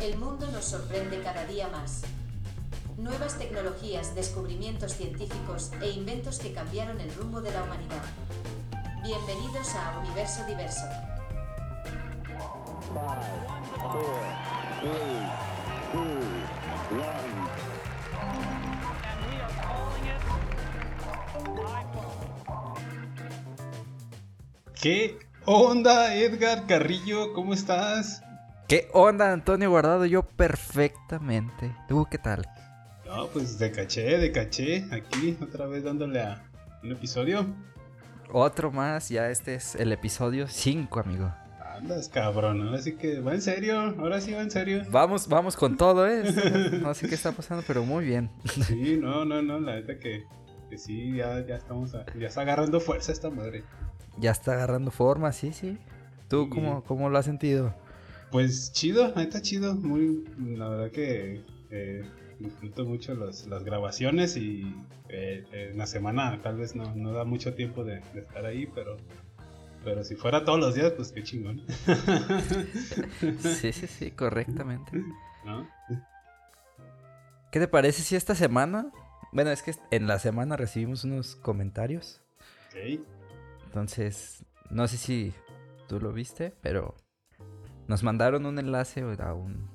El mundo nos sorprende cada día más. Nuevas tecnologías, descubrimientos científicos e inventos que cambiaron el rumbo de la humanidad. Bienvenidos a Universo Diverso. ¿Qué onda, Edgar Carrillo? ¿Cómo estás? ¿Qué onda, Antonio Guardado? Yo perfectamente. ¿Tú qué tal? No, pues de caché, de caché. Aquí, otra vez dándole a un episodio. Otro más, ya este es el episodio 5, amigo. Andas, cabrón. Ahora sí que va en serio. Ahora sí va en serio. Vamos, vamos con todo, ¿eh? No sé qué está pasando, pero muy bien. Sí, no, no, no. La neta que, que sí, ya, ya estamos. ya está agarrando fuerza esta madre. Ya está agarrando forma, sí, sí. ¿Tú cómo, cómo lo has sentido? Pues chido, ahí está chido. Muy, la verdad que eh, disfruto mucho las grabaciones y eh, en la semana tal vez no, no da mucho tiempo de, estar ahí, pero, pero si fuera todos los días, pues qué chingón. sí, sí, sí, correctamente. ¿Qué te parece si esta semana? Bueno, es que en la semana recibimos unos comentarios. Ok. Entonces, no sé si tú lo viste, pero nos mandaron un enlace a un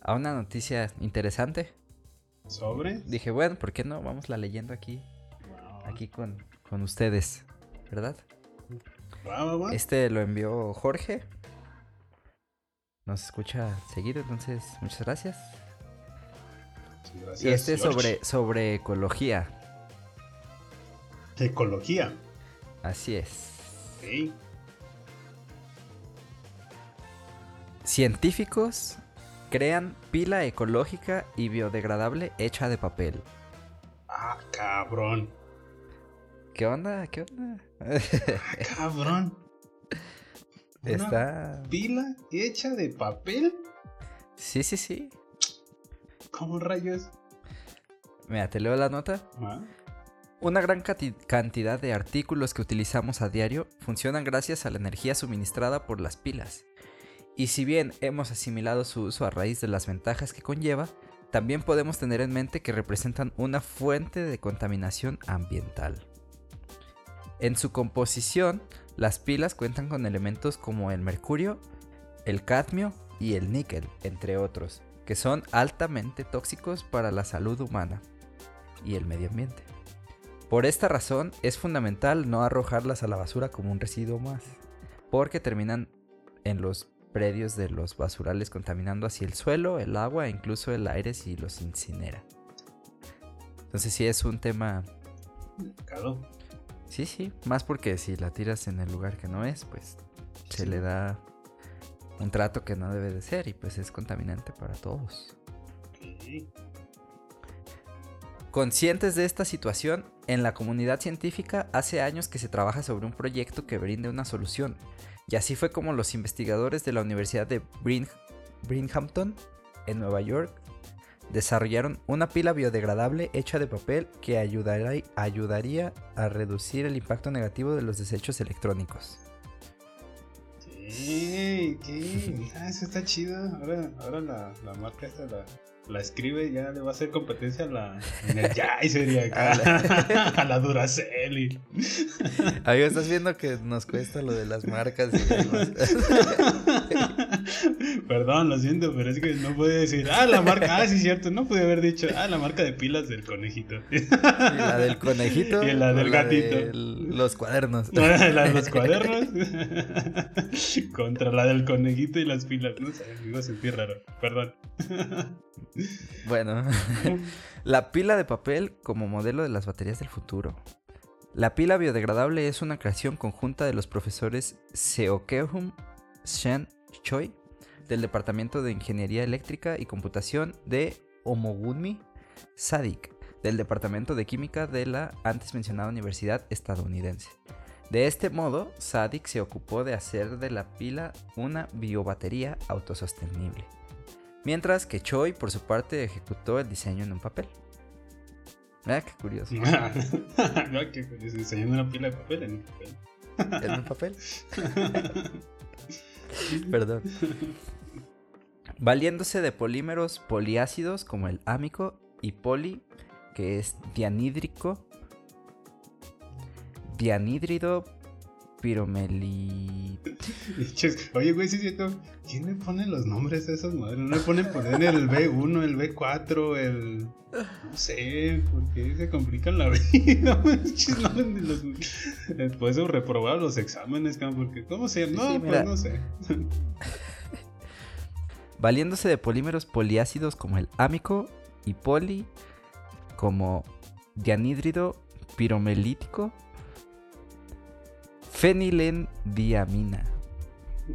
a una noticia interesante. ¿Sobre? Dije, bueno, ¿por qué no? Vamos la leyendo aquí. Aquí con, con ustedes, ¿verdad? Este lo envió Jorge. Nos escucha seguido, entonces muchas gracias. y este es sobre, sobre ecología. Ecología. Así es. Científicos crean pila ecológica y biodegradable hecha de papel. Ah, cabrón. ¿Qué onda? ¿Qué onda? Ah, cabrón. Está. ¿Pila hecha de papel? Sí, sí, sí. ¿Cómo rayos? Mira, te leo la nota. Ah. Una gran cantidad de artículos que utilizamos a diario funcionan gracias a la energía suministrada por las pilas. Y si bien hemos asimilado su uso a raíz de las ventajas que conlleva, también podemos tener en mente que representan una fuente de contaminación ambiental. En su composición, las pilas cuentan con elementos como el mercurio, el cadmio y el níquel, entre otros, que son altamente tóxicos para la salud humana y el medio ambiente. Por esta razón es fundamental no arrojarlas a la basura como un residuo más, porque terminan en los predios de los basurales contaminando así el suelo, el agua e incluso el aire si los incinera. Entonces sí es un tema... Claro. Sí, sí, más porque si la tiras en el lugar que no es, pues se le da un trato que no debe de ser y pues es contaminante para todos. Conscientes de esta situación, en la comunidad científica hace años que se trabaja sobre un proyecto que brinde una solución, y así fue como los investigadores de la Universidad de Binghamton, en Nueva York, desarrollaron una pila biodegradable hecha de papel que ayudaría a reducir el impacto negativo de los desechos electrónicos. Sí, ¿qué? Ah, eso está chido. Ahora, ahora la, la marca esta, la, la escribe ya le va a hacer competencia a la y sería acá, a la Duracell. Y... Amigo, estás viendo que nos cuesta lo de las marcas y Perdón, lo siento, pero es que no puede decir, ah, la marca, ah, sí, cierto, no pude haber dicho, ah, la marca de pilas del conejito. Y la del conejito. Y la del gatito. los cuadernos. la de los cuadernos. Contra la del conejito y las pilas. No sé, me iba a sentir raro, perdón. Bueno, la pila de papel como modelo de las baterías del futuro. La pila biodegradable es una creación conjunta de los profesores Seokehum Shen Choi del Departamento de Ingeniería Eléctrica y Computación de Omogunmi Sadik del Departamento de Química de la antes mencionada Universidad estadounidense. De este modo, Sadik se ocupó de hacer de la pila una biobatería autosostenible mientras que Choi por su parte ejecutó el diseño en un papel. Ah, qué curioso. no, qué curioso, una pila de papel en un papel. ¿En un papel? Perdón. valiéndose de polímeros poliácidos como el ámico y poli, que es dianhídrico, dianhídrido piromeli... Oye, güey, sí es cierto. ¿Quién le pone los nombres a esas madres? No le ponen poner el B1, el B4, el. No sé, porque se complican la vida. Después de reprobar los exámenes, porque ¿cómo se llama? No, sí, pues no sé. Valiéndose de polímeros poliácidos como el ámico y poli, como dianhídrido piromelítico, fenilendiamina.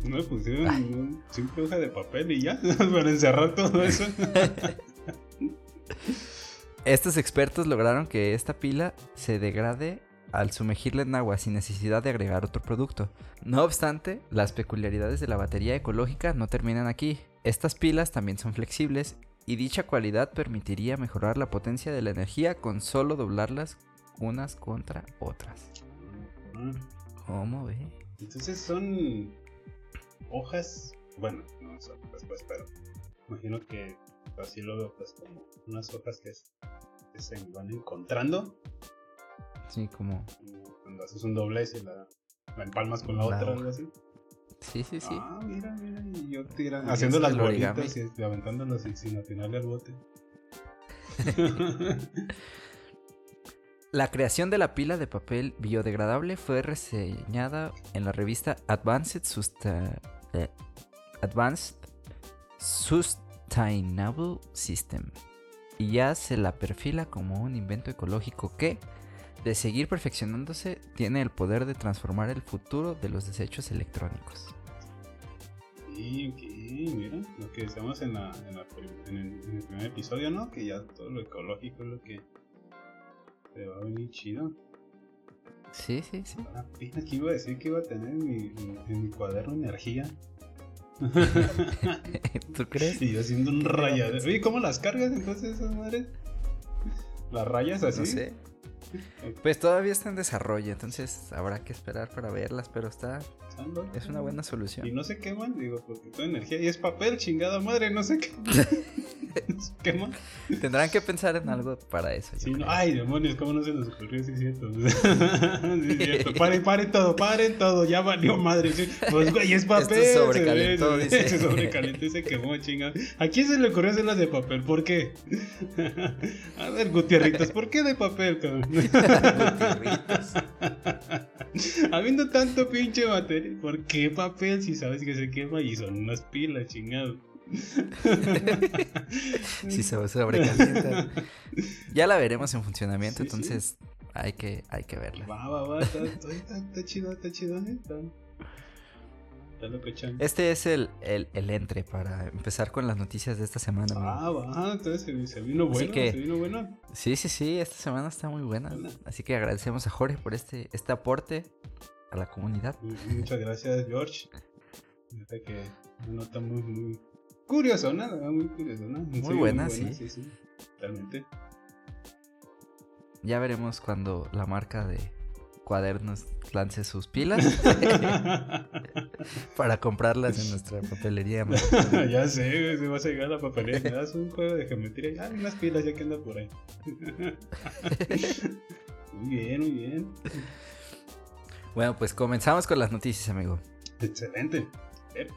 No me pusieron un simple hoja de papel y ya, para encerrar todo eso. Estos expertos lograron que esta pila se degrade al sumergirla en agua sin necesidad de agregar otro producto. No obstante, las peculiaridades de la batería ecológica no terminan aquí. Estas pilas también son flexibles y dicha cualidad permitiría mejorar la potencia de la energía con solo doblarlas unas contra otras. Ah, ¿Cómo ve? Entonces son hojas, bueno, no son pues, pero imagino que así lo veo, pues, como unas hojas que, es- que se van encontrando. Sí, como... Cuando haces un doblez y la, la empalmas con la La otra, hoja. algo así. Sí, sí, sí. Ah, mira, mira, y yo tira, Y haciendo las bolitas y, y aventándolas sin, sin atinarle al bote. La creación de la pila de papel biodegradable fue reseñada en la revista Advanced, Susta- eh, Advanced Sustainable System y ya se la perfila como un invento ecológico que, de seguir perfeccionándose, tiene el poder de transformar el futuro de los desechos electrónicos. Sí, ok, mira, lo que decíamos en, la, en, la en el, en el primer episodio, ¿no? Que ya todo lo ecológico es lo que te va a venir chido. Sí, sí, sí. Pina, que iba a decir que iba a tener en mi, en, mi cuaderno energía. ¿Tú crees? y yo haciendo un rayadero. Oye, ¿cómo las cargas entonces esas madres? ¿Las rayas así? No sé. Pues todavía está en desarrollo, entonces habrá que esperar para verlas, pero está es una buena Y solución. no se queman, digo, porque toda energía y es papel, chingada madre, no se quema. se quema. Tendrán que pensar en algo para eso. Sí, no, ay, demonios, ¿cómo no se nos ocurrió? Sí, es cierto. sí, es cierto. Paren, paren todo, paren todo, ya valió madre. Pues, güey, es papel. Esto se sobrecalentó, ve, dice. Se sobrecalentó y se quemó, chingada. ¿A quién se le ocurrió hacerlas de papel? ¿Por qué? A ver, Gutierritos, ¿por qué de papel, cabrón? Gutierritos. Habiendo tanto pinche materia, ¿por qué papel si sabes que se quema y son unas pilas, chingado? Si se sobrecalienta. Ya la veremos en funcionamiento, Sí, sí. entonces hay que hay que verla. Va, va, va, está, está, está- está chido, está chido. Está, está locochón. Este es el, el, el entre para empezar con las noticias de esta semana. amigo. Ah, va, entonces se, se vino bueno, que- se vino bueno. Sí, sí, sí, esta semana está muy buena. Buena. Así que agradecemos a Jorge por este, este aporte a la comunidad. Mu- Muchas gracias, George. Fíjate que una nota muy, muy curiosona, la verdad, muy curiosona. En serio, buena, sí. sí. sí, totalmente. Ya veremos cuando la marca de cuadernos lance sus pilas para comprarlas en nuestra papelería. ya sé, güey, se vas a llegar a la papelería. Me das un juego de geometría y ah, unas pilas ya que anda por ahí. muy bien, muy bien. Bueno, pues comenzamos con las noticias, amigo. Excelente. Eh,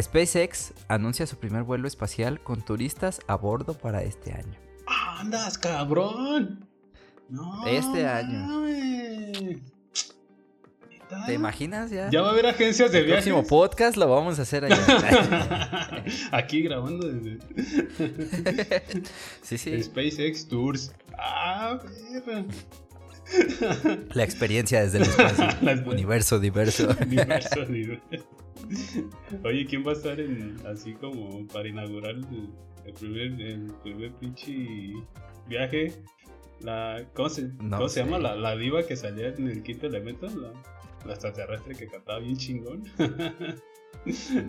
SpaceX anuncia su primer vuelo espacial con turistas a bordo para este año. ¡Andas, cabrón! No, Este año. ¿Te imaginas ya? Ya va a haber agencias de El viajes. próximo podcast lo vamos a hacer allá. Aquí grabando desde sí, sí. SpaceX Tours. Ah, perra. La experiencia desde el espacio. Universo diverso. Universo, universo. Oye, ¿quién va a estar en, así como para inaugurar el, el primer, el primer pinche viaje? La, ¿Cómo se, No cómo se llama? La, la diva que salía en el quinto elemento. La, la extraterrestre que cantaba bien chingón.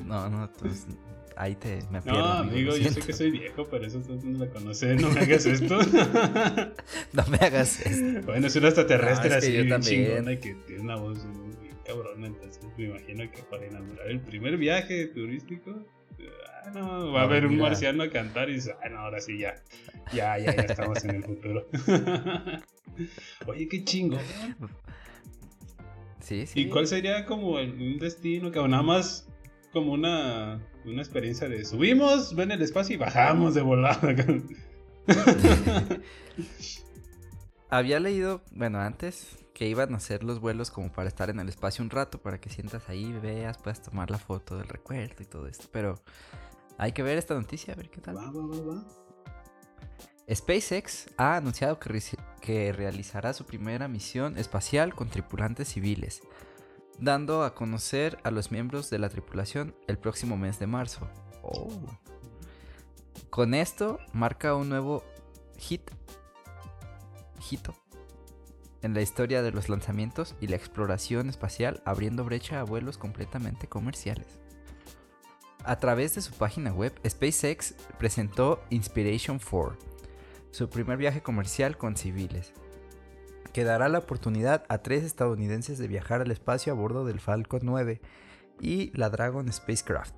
No, no, pues, ahí te me pierdo. No, amigo, yo sé que soy viejo, pero eso no la conoces. No me hagas esto. No me hagas esto. bueno, es una extraterrestre No, es que así yo bien también. chingona y que tiene una voz muy cabrón. Entonces me imagino que para inaugurar el primer viaje turístico, ah, no, va a haber un marciano a cantar y dice, ah, no, ahora sí ya, ya, ya, ya estamos en el futuro. Oye, qué chingo. Sí, sí. ¿Y cuál sería como un destino que nada más como una, una experiencia de subimos, ven el espacio y bajamos de volada? Había leído, bueno, antes que iban a hacer los vuelos como para estar en el espacio un rato, para que sientas ahí, veas, puedas tomar la foto del recuerdo y todo esto. Pero hay que ver esta noticia, a ver qué tal. Va, va, va, va. SpaceX ha anunciado que, que, realizará su primera misión espacial con tripulantes civiles, dando a conocer a los miembros de la tripulación el próximo mes de marzo. Oh. Con esto marca un nuevo hit, hito en la historia de los lanzamientos y la exploración espacial, abriendo brecha a vuelos completamente comerciales. A través de su página web, SpaceX presentó Inspiration 4, su primer viaje comercial con civiles, que dará la oportunidad a tres estadounidenses de viajar al espacio a bordo del Falcon 9 y la Dragon Spacecraft.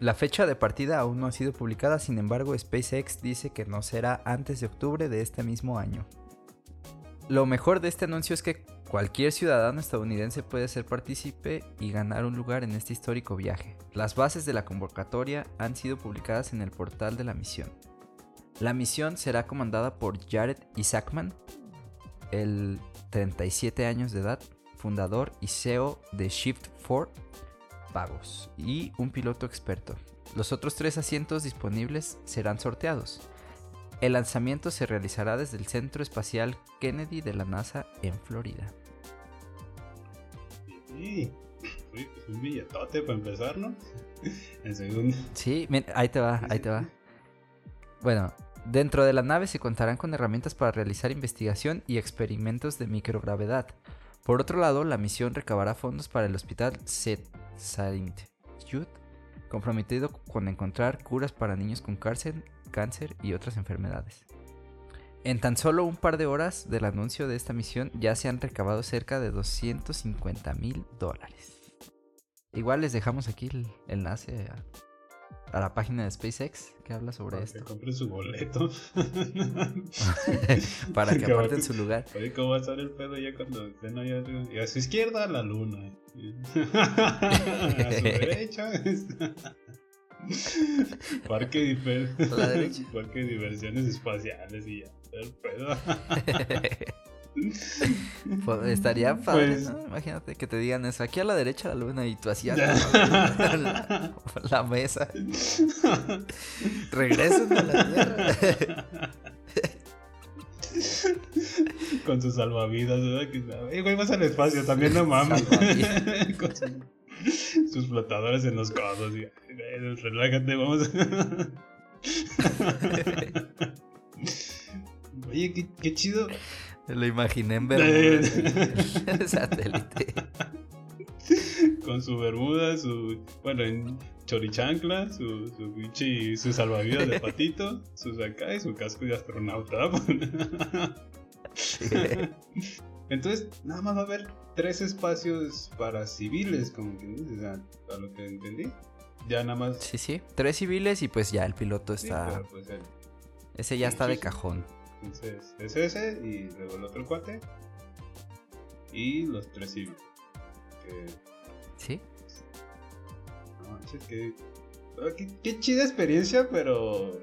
La fecha de partida aún no ha sido publicada, sin embargo SpaceX dice que no será antes de octubre de este mismo año. Lo mejor de este anuncio es que cualquier ciudadano estadounidense puede ser partícipe y ganar un lugar en este histórico viaje. Las bases de la convocatoria han sido publicadas en el portal de la misión. La misión será comandada por Jared Isaacman, el 37 años de edad, fundador y CEO de Shift 4 Pagos, y un piloto experto. Los otros tres asientos disponibles serán sorteados. El lanzamiento se realizará desde el Centro Espacial Kennedy de la NASA en Florida. Sí, pues un billetote para empezar, ¿no? En segundo. Sí, ahí te va, ahí te va. Bueno, dentro de la nave se contarán con herramientas para realizar investigación y experimentos de microgravedad. Por otro lado, la misión recabará fondos para el hospital St. Saint comprometido con encontrar curas para niños con cáncer cáncer y otras enfermedades. En tan solo un par de horas del anuncio de esta misión ya se han recabado cerca de 250 mil dólares. Igual les dejamos aquí el enlace a, la página de SpaceX que habla sobre Para esto. Que compren su boleto. Para que aparten su lugar. Oye, ¿cómo va a estar el pedo ya cuando estén allá? Y a su izquierda la luna. a su derecha. Parque, Parque de diversiones espaciales y ya. El pedo. Pues, estaría padre, pues ¿no? Imagínate que te digan eso. Aquí a la derecha la luna y tú hacías la, la, mesa. Regresen a la tierra. Con sus salvavidas, ¿verdad? Que, güey, vas al espacio también, no mames. Con sus flotadores en los codos. Y, relájate, vamos. Oye, qué, qué, chido. Lo imaginé en Bermuda. satélite. Con su bermuda, su. Bueno, en chorichancla, su, su pinche. Su salvavidas de patito, sus acá y su casco de astronauta. Entonces, nada más va a haber tres espacios para civiles, como que o sea, a lo que entendí. Ya nada más. Sí, sí, tres civiles y pues ya el piloto está. Pues ese ya está de cajón. Entonces, es ese y luego el otro cuate. Y los tres civiles. Sí. No, que, qué, qué chida experiencia, pero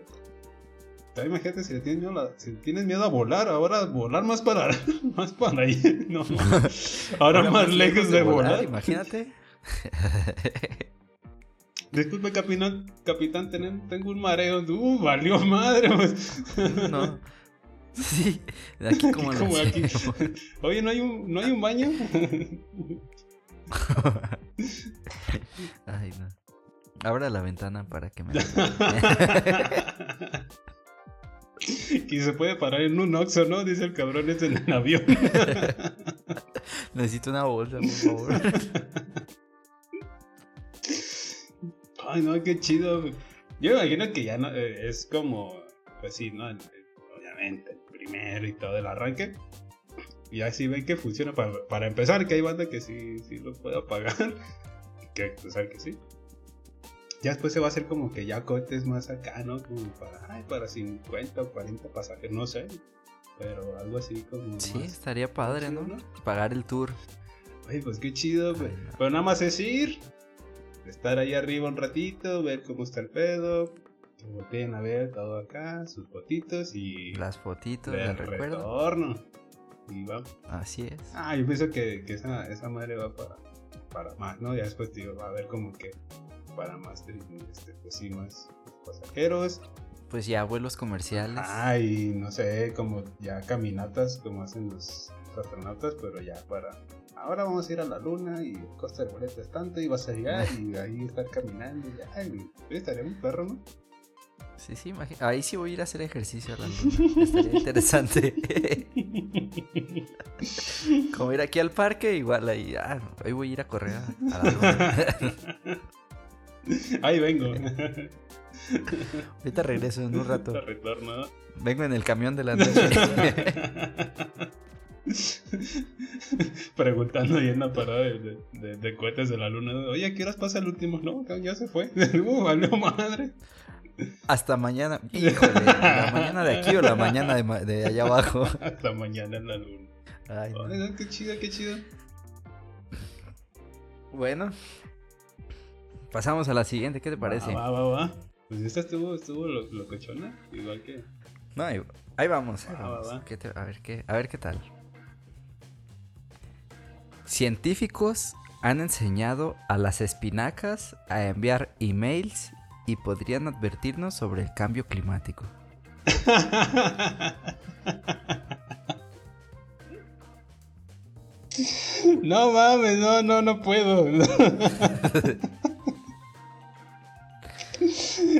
imagínate si, tienes miedo si tienes miedo a volar, ahora volar más para, más para ahí. No, ahora, más, lejos de, volar, Imagínate. Disculpe, capitán, capitán, tengo un mareo. Uh, valió madre. Pues. No. Sí, de aquí como, aquí. Oye, ¿no hay un, ¿no hay un baño? Ay, no. Abra la ventana para que me... que se puede parar en un Oxxo, ¿no? Dice el cabrón es en el avión. Necesito una bolsa, por favor. Ay, no, qué chido. Yo imagino que ya no, eh, es como, pues sí, ¿no? Obviamente, primero y todo el arranque. y así ven que funciona para, para empezar, que hay banda que sí, sí lo puede apagar, que pensar que sí. Ya después se va a hacer como que ya cohetes más acá, ¿no? Como para, ay, para 50 o 40 pasajeros, no sé. Pero algo así como. Sí, más- estaría padre, ¿no? ¿no? Pagar el tour. Ay, pues qué chido, güey. Pero nada más es ir, estar ahí arriba un ratito, ver cómo está el pedo, volteen a ver todo acá, sus fotitos y Las fotitos de del recuerdo. retorno. Y vamos. Así es. Ah, yo pienso que, que esa, esa madre va para, para más, ¿no? Ya después digo, va a haber como que para más, este, pues sí, más pasajeros. Pues ya vuelos comerciales. Ay, no sé, como ya caminatas como hacen los astronautas, pero ya para... Ahora vamos a ir a la luna y el costo del boleto es tanto y vas a llegar y ahí estar caminando. Y, ay, estaría un perro, ¿no? Sí, sí, Ahí sí voy a ir a hacer ejercicio a la luna. Estaría interesante. Como ir aquí al parque, igual ahí. Ah, hoy voy a ir a correr a, a la luna. Ahí vengo. Ahorita regreso en un rato. Retorno. Vengo en el camión de la noche. Preguntando ahí en la parada de, de, de- de cohetes de la luna. Oye, ¿a qué horas pasa el último? No, ya se fue. Uh, valió madre. Hasta mañana. Híjole, ¿la mañana de aquí o la mañana de, ma- de allá abajo? Hasta mañana en la luna. Ay, no. Ay, no, qué chido, qué chido. Bueno, pasamos a la siguiente. ¿Qué te parece? Va, va, va. Pues esta estuvo, estuvo lo- locochona. Igual que. No, ahí, ahí vamos. ahí Va, va, vamos. va. ¿Qué te- a, ver qué, a ver qué tal. Científicos han enseñado a las espinacas a enviar emails y podrían advertirnos sobre el cambio climático. no mames, no, no, no puedo.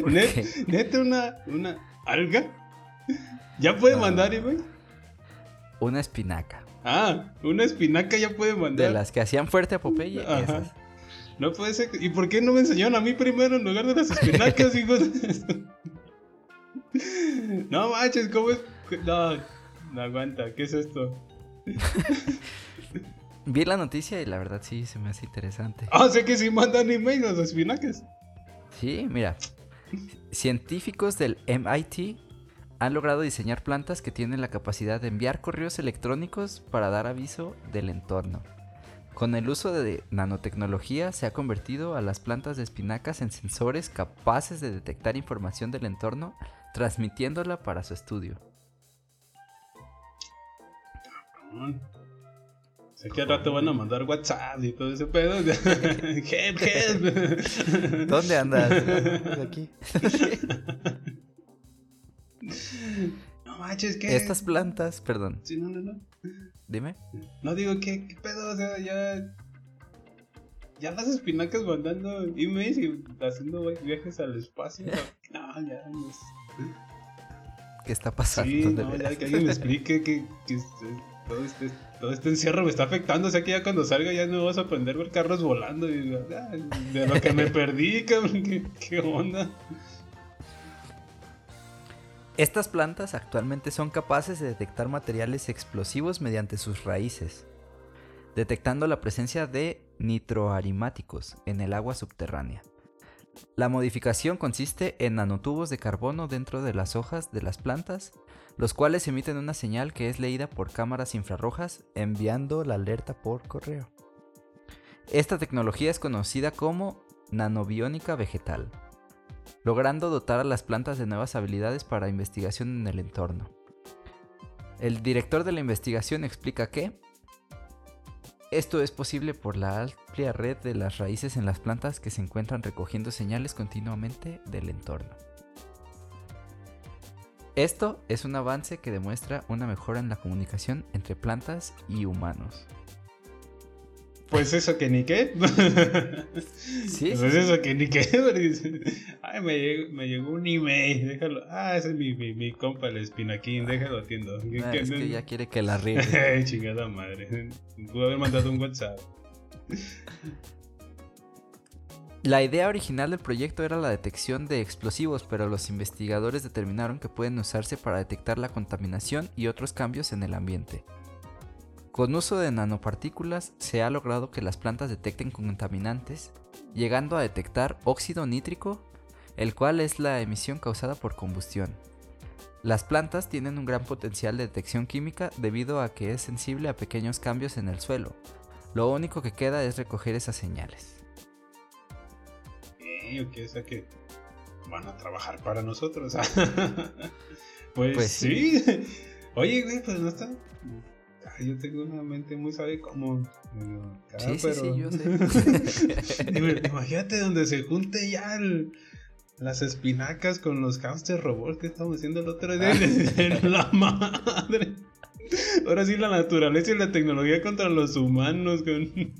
¿Por Net-? Neta, una, una alga. ¿Ya puede No. mandar, güey? Una espinaca. Ah, una espinaca ya puede mandar. De las que hacían fuerte a Popeye, Ajá. esas. No puede ser. ¿Y por qué no me enseñaron a mí primero en lugar de las espinacas, hijos? no manches, ¿cómo es? No, no aguanta, ¿qué es esto? Vi la noticia y la verdad sí se me hace interesante. Ah, sé que sí mandan email las espinacas. Sí, mira. Científicos del MIT han logrado diseñar plantas que tienen la capacidad de enviar correos electrónicos para dar aviso del entorno. Con el uso de nanotecnología se ha convertido a las plantas de espinacas en sensores capaces de detectar información del entorno, transmitiéndola para su estudio. Cabrón. Sé que al rato van a mandar WhatsApp y todo ese pedo. help, help. ¿Dónde andas? Aquí. No manches, ¿qué? Estas plantas, perdón, Sí, no, no, no. Dime. No digo, ¿qué, qué pedo? O sea, ya. Ya las espinacas mandando emails y haciendo viajes al espacio. No, ya. ¿Qué está pasando? Sí, no, ya que alguien me explique que, que este- todo, este, todo este encierro me está afectando. O sea que ya cuando salga ya no vas a aprender ver carros volando. Y, ah, de lo que me perdí, cabrón. ¿Qué, qué onda? Estas plantas actualmente son capaces de detectar materiales explosivos mediante sus raíces, detectando la presencia de nitroarimáticos en el agua subterránea. La modificación consiste en nanotubos de carbono dentro de las hojas de las plantas, los cuales emiten una señal que es leída por cámaras infrarrojas enviando la alerta por correo. Esta tecnología es conocida como nanobiónica vegetal logrando dotar a las plantas de nuevas habilidades para investigación en el entorno. El director de la investigación explica que esto es posible por la amplia red de las raíces en las plantas que se encuentran recogiendo señales continuamente del entorno. Esto es un avance que demuestra una mejora en la comunicación entre plantas y humanos. Pues eso que ni qué. Sí, Pues eso que ni qué. Ay, me llegó, me llegó un email. Déjalo. Ah, ese es mi, mi, mi compa, el espinaquín. Déjalo atiendo. ¿Qué- Ah, es que ya quiere que la riegue. Ay, chingada madre. Pudo haber mandado un WhatsApp. La idea original del proyecto era la detección de explosivos, pero los investigadores determinaron que pueden usarse para detectar la contaminación y otros cambios en el ambiente. Con uso de nanopartículas se ha logrado que las plantas detecten contaminantes, llegando a detectar óxido nítrico, el cual es la emisión causada por combustión. Las plantas tienen un gran potencial de detección química debido a que es sensible a pequeños cambios en el suelo. Lo único que queda es recoger esas señales. Eh, o sea que van a trabajar para nosotros. pues, Pues sí. Oye, güey, pues no está. Yo tengo una mente muy cómo. Digo, ah, Sí, sí, sí, pero- yo sé. Digo, Imagínate donde se junte ya el- las espinacas con los hamster robots que estamos haciendo el otro día. En la madre. Ahora sí, la naturaleza y la tecnología contra los humanos. Con...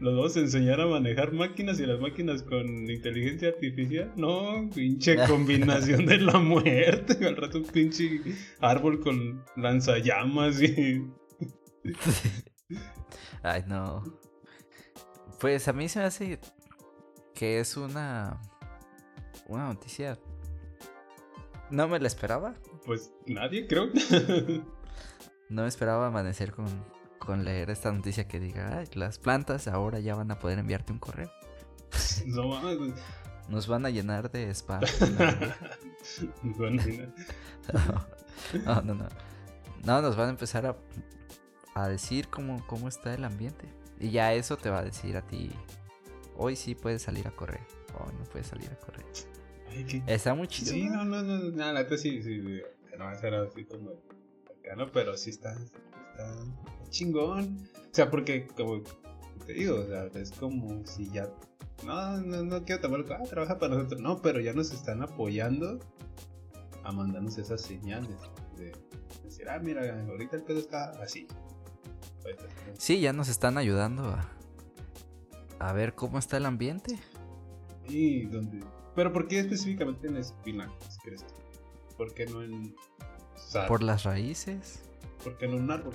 Los vamos a enseñar a manejar máquinas y las máquinas con inteligencia artificial. No, pinche combinación de la muerte. Al rato un pinche árbol con lanzallamas y. Ay, no. Pues a mí se me hace que es una una noticia. No me la esperaba. Pues nadie, creo. No me esperaba amanecer con, con leer esta noticia que diga, "Ay, las plantas ahora ya van a poder enviarte un correo. no mames. Nos van a llenar de spam. Bueno, mira. no, no, no. No, nos van a empezar a, a decir cómo, cómo está el ambiente. Y ya eso te va a decir a ti, hoy sí puedes salir a correr. Hoy no puedes salir a correr. Ay, qué- Está muy chido. Sí, ¿no? no, no, no, neta sí, sí, sí, no va a ser así como acá, ¿no? Pero sí está, está chingón. O sea, porque como te digo, o sea, es como si ya, no, no, no quiero tomar, ah, trabaja para nosotros, no, pero ya nos están apoyando a mandarnos esas señales de decir, ah, mira, ahorita el pedo está así. Ahorita está- Sí, ya nos están ayudando a, a ver cómo está el ambiente. Y donde, pero ¿por qué específicamente en espinacas, crees tú? ¿Por qué no en, o sea, Por las raíces. ¿Por qué no un árbol?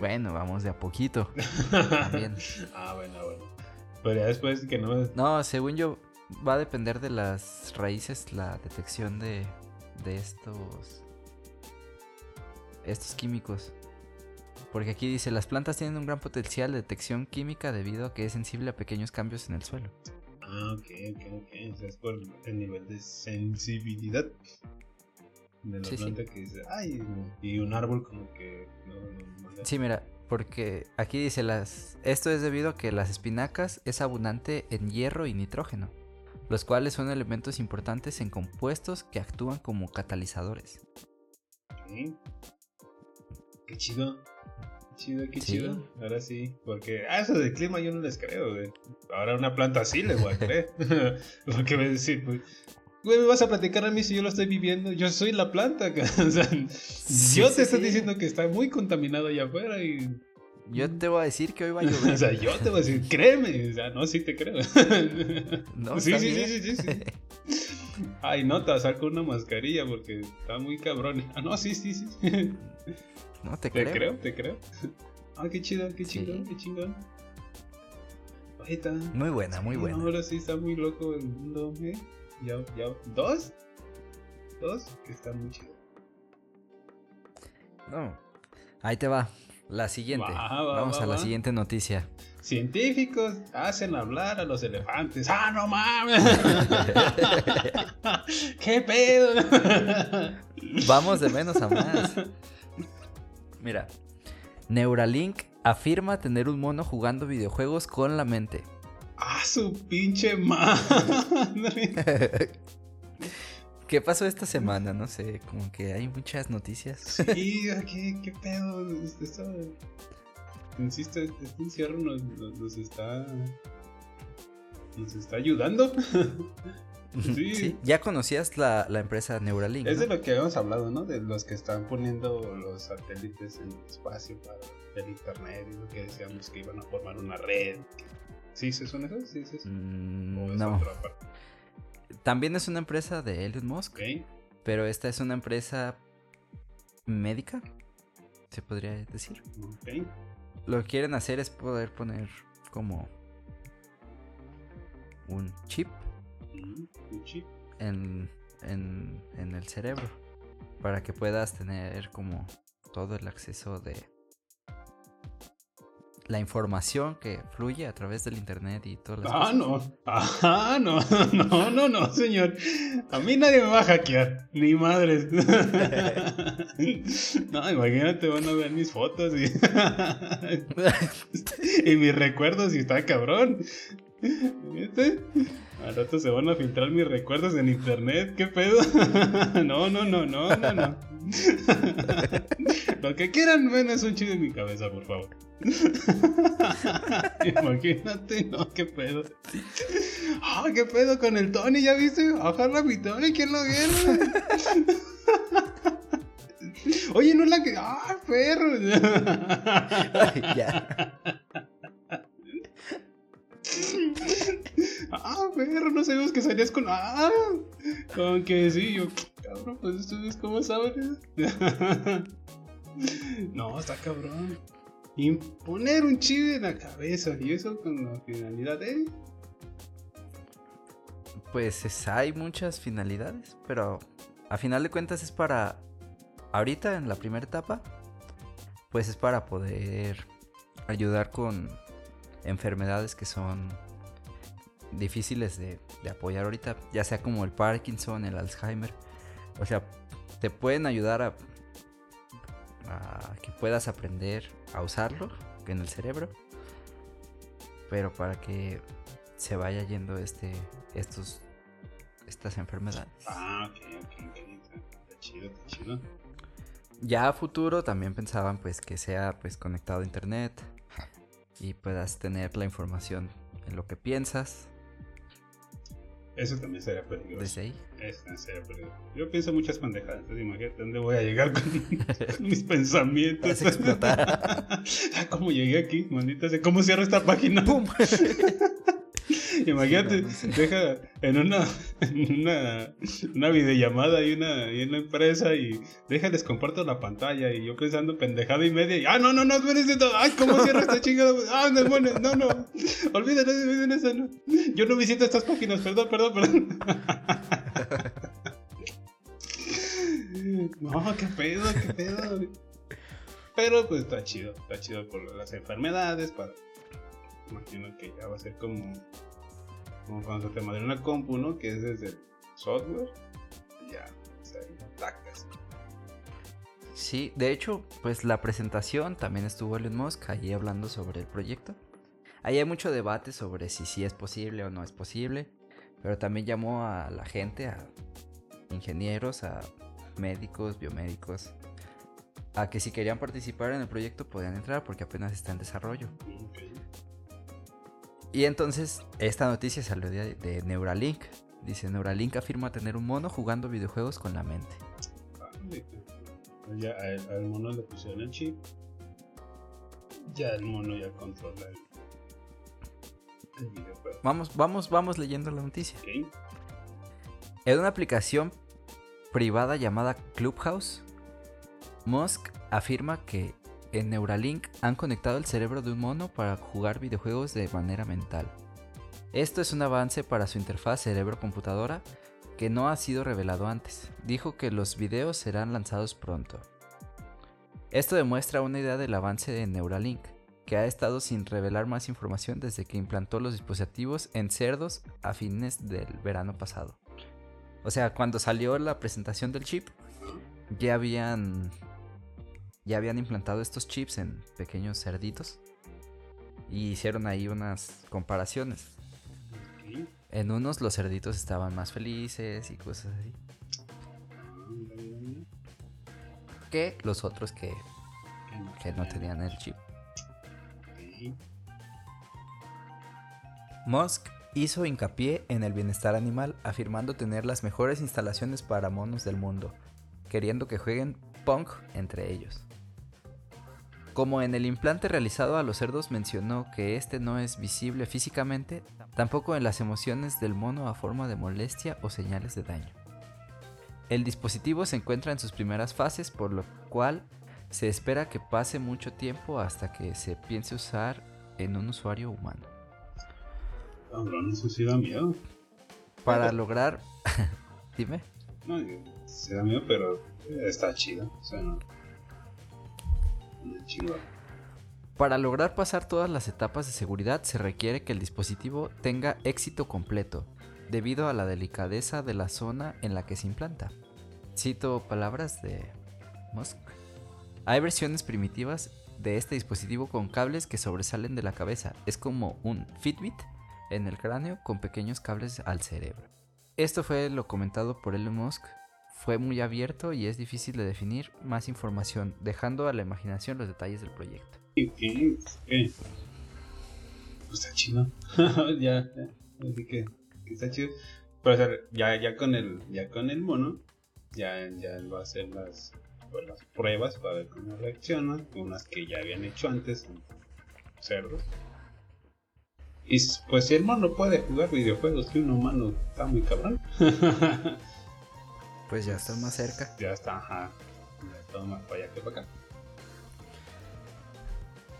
Bueno, vamos de a poquito. También. Ah, bueno, bueno. Pero ya después que no. No, según yo, va a depender de las raíces la detección de, de estos. estos químicos. Porque aquí dice, las plantas tienen un gran potencial de detección química debido a que es sensible a pequeños cambios en el suelo. Ah, ok, ok, ok. O sea, es por el nivel de sensibilidad de la Sí, sí. planta que dice, ay, y un árbol como que no, no, no- Sí, mira, porque aquí dice, las esto es debido a que las espinacas es abundante en hierro y nitrógeno, los cuales son elementos importantes en compuestos que actúan como catalizadores. Ok. Qué chido. Qué chido, qué Sí. chido. Ahora sí. Porque, ah, eso del clima yo no les creo, güey. Ahora una planta sí le voy a creer. Porque me decir, pues, güey, me vas a platicar a mí si yo lo estoy viviendo. Yo soy la planta, o sea, Sí, yo sí, te estoy sí. diciendo que está muy contaminado allá afuera y. Yo te voy a decir que hoy va a O llover. sea, yo te voy a decir, créeme. O sea, no, sí te creo. No, sí, sí, sí, sí, sí, sí. Ay, no, te vas a sacar una mascarilla porque está muy cabrón. Ah, no, sí, sí, sí. No te Te creo. creo, te creo. Ah, qué chido, qué chingón, qué chingón. Ahí está. Muy buena, muy buena. Ahora sí está muy loco el mundo, ¿eh? Ya, ya. ¿Dos? ¿Dos? Que está muy chido. No. Ahí te va. La siguiente. Va, va, Vamos va, a la siguiente noticia. Científicos hacen hablar a los elefantes. ¡Ah, no mames! ¡Qué pedo! Vamos de menos a más. Mira. Neuralink afirma tener un mono jugando videojuegos con la mente. ¡Ah, su pinche madre! ¿Qué pasó esta semana? No sé, como que hay muchas noticias. Sí, ¿qué, qué pedo? Esto, insisto, este encierro nos, nos- nos está. Nos está ayudando. Sí. Sí, Ya conocías la, la empresa Neuralink. Es ¿no? de lo que habíamos hablado, ¿no? De los que están poniendo los satélites en el espacio para el internet y lo que decíamos que iban a formar una red. ¿Sí se son esos? ¿Sí. Mm, ¿O es no. También es una empresa de Elon Musk, pero esta es una empresa médica, se podría decir. Ok. Lo que quieren hacer es poder poner como un chip Mm, un chip. en, en, en el cerebro para que puedas tener como todo el acceso de la información que fluye a través del internet y todas las Ah, cosas. no. Ah, no. No, no, no, señor. A mí nadie me va a hackear. Ni madres. No, imagínate, van a ver mis fotos y, y mis recuerdos y está cabrón. ¿Viste? Al rato se van a filtrar mis recuerdos en internet. ¿Qué pedo? No, no, no, no, no, no. Lo que quieran, ven, es un chido en mi cabeza, por favor. Imagínate, no, qué pedo. Ah, qué pedo con el Tony, ¿ya viste? Ojalá mi Tony, ¿quién lo viene? Oye, no es la que. ¡Ah, perro! ya. ¡Ah, perro! No sabíamos que salías con. ¡Ah! Con que sí, yo. Cabrón, pues ustedes, ¿cómo saben? no, está cabrón. Imponer un chip en la cabeza. Y eso con la finalidad de. Pues es- hay muchas finalidades, pero a final de cuentas es para, ahorita en la primera etapa, pues es para poder ayudar con enfermedades que son difíciles de apoyar ahorita, ya sea como el Parkinson, el Alzheimer, o sea, te pueden ayudar a, a que puedas aprender a usarlo en el cerebro, pero para que se vaya yendo este estos estas enfermedades. Ah, ok, ok, ok. Está chido, está chido. Ya a futuro también pensaban pues que sea pues conectado a internet y puedas tener la información en lo que piensas Eso también sería peligroso. desde ahí. Eso también sería peligroso. Yo pienso muchas pendejadas. Entonces imagínate dónde voy a llegar con, con mis pensamientos. Ah, ¿Cómo llegué aquí? Maldita sea. ¿Cómo cierro esta página? ¡Pum! Imagínate, Sí, no, no deja en una, en una, una videollamada y una, y una empresa y déjales comparto la pantalla y yo pensando pendejada y media y ah no no no espérense todo ay cómo cierro esta chingada ah demonios no no olviden olviden eso no yo no visito estas páginas perdón perdón perdón no qué pedo qué pedo. Pero pues está chido está chido por las enfermedades para imagino que ya va a ser como como cuando te madre una compu, ¿no? Que es desde el software. Ya, o sea, tacas. Sí, de hecho, pues la presentación también estuvo Elon Musk ahí hablando sobre el proyecto. Ahí hay mucho debate sobre si sí es posible o no es posible, pero también llamó a la gente, a ingenieros, a médicos, biomédicos, a que si querían participar en el proyecto podían entrar porque apenas está en desarrollo. Y entonces esta noticia salió de, de Neuralink. Dice, Neuralink afirma tener un mono jugando videojuegos con la mente. Ya al, al mono le pusieron el chip. Ya el mono ya controla el, el videojuego. Vamos, vamos, vamos leyendo la noticia. Ok. En una aplicación privada llamada Clubhouse, Musk afirma que en Neuralink han conectado el cerebro de un mono para jugar videojuegos de manera mental. Esto es un avance para su interfaz cerebro-computadora que no ha sido revelado antes. Dijo que los videos serán lanzados pronto. Esto demuestra una idea del avance de Neuralink, que ha estado sin revelar más información desde que implantó los dispositivos en cerdos a fines del verano pasado. O sea, cuando salió la presentación del chip, ya habían ya habían implantado estos chips en pequeños cerditos y hicieron ahí unas comparaciones. En unos los cerditos estaban más felices y cosas así que los otros que, que no tenían el chip. Musk hizo hincapié en el bienestar animal, afirmando tener las mejores instalaciones para monos del mundo, queriendo que jueguen punk entre ellos. Como en el implante realizado a los cerdos mencionó que este no es visible físicamente, tampoco en las emociones del mono a forma de molestia o señales de daño. El dispositivo se encuentra en sus primeras fases, por lo cual se espera que pase mucho tiempo hasta que se piense usar en un usuario humano. Cabrón, eso sí da miedo. Para lograr... Dime. No, da miedo, pero está chido. O sea, no. Para lograr pasar todas las etapas de seguridad se requiere que el dispositivo tenga éxito completo, debido a la delicadeza de la zona en la que se implanta. Cito palabras de Musk. Hay versiones primitivas de este dispositivo con cables que sobresalen de la cabeza. Es como un Fitbit en el cráneo con pequeños cables al cerebro. Esto fue lo comentado por Elon Musk. Fue muy abierto y es difícil de definir más información, dejando a la imaginación los detalles del proyecto. ¿Qué? ¿Qué? Pues está chido. ya, ya. Así que, está chido. Pero o ya, ya con el, ya con el mono, ya, ya va a hacer las, pues, las pruebas para ver cómo reacciona. Unas que ya habían hecho antes en cerdos. Y pues si el mono puede jugar videojuegos que un humano está muy cabrón. Pues ya está más cerca. Ya está, ajá. Está más para allá que para acá.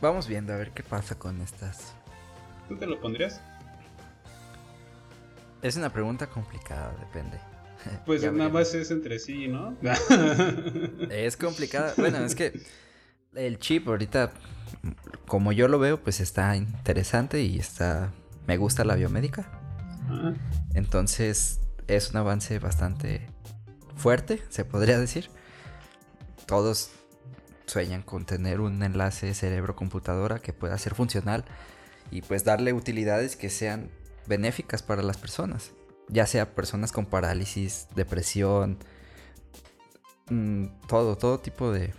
Vamos viendo a ver qué pasa con estas. ¿Tú te lo pondrías? Es una pregunta complicada, depende. Pues nada veremos. más es entre sí, ¿no? Es complicada. Bueno, es que el chip ahorita, como yo lo veo, pues está interesante y está... Me gusta la biomédica. Entonces es un avance bastante fuerte, se podría decir. Todos sueñan con tener un enlace cerebro-computadora que pueda ser funcional y pues darle utilidades que sean benéficas para las personas. Ya sea personas con parálisis, depresión, mm, todo, todo tipo de,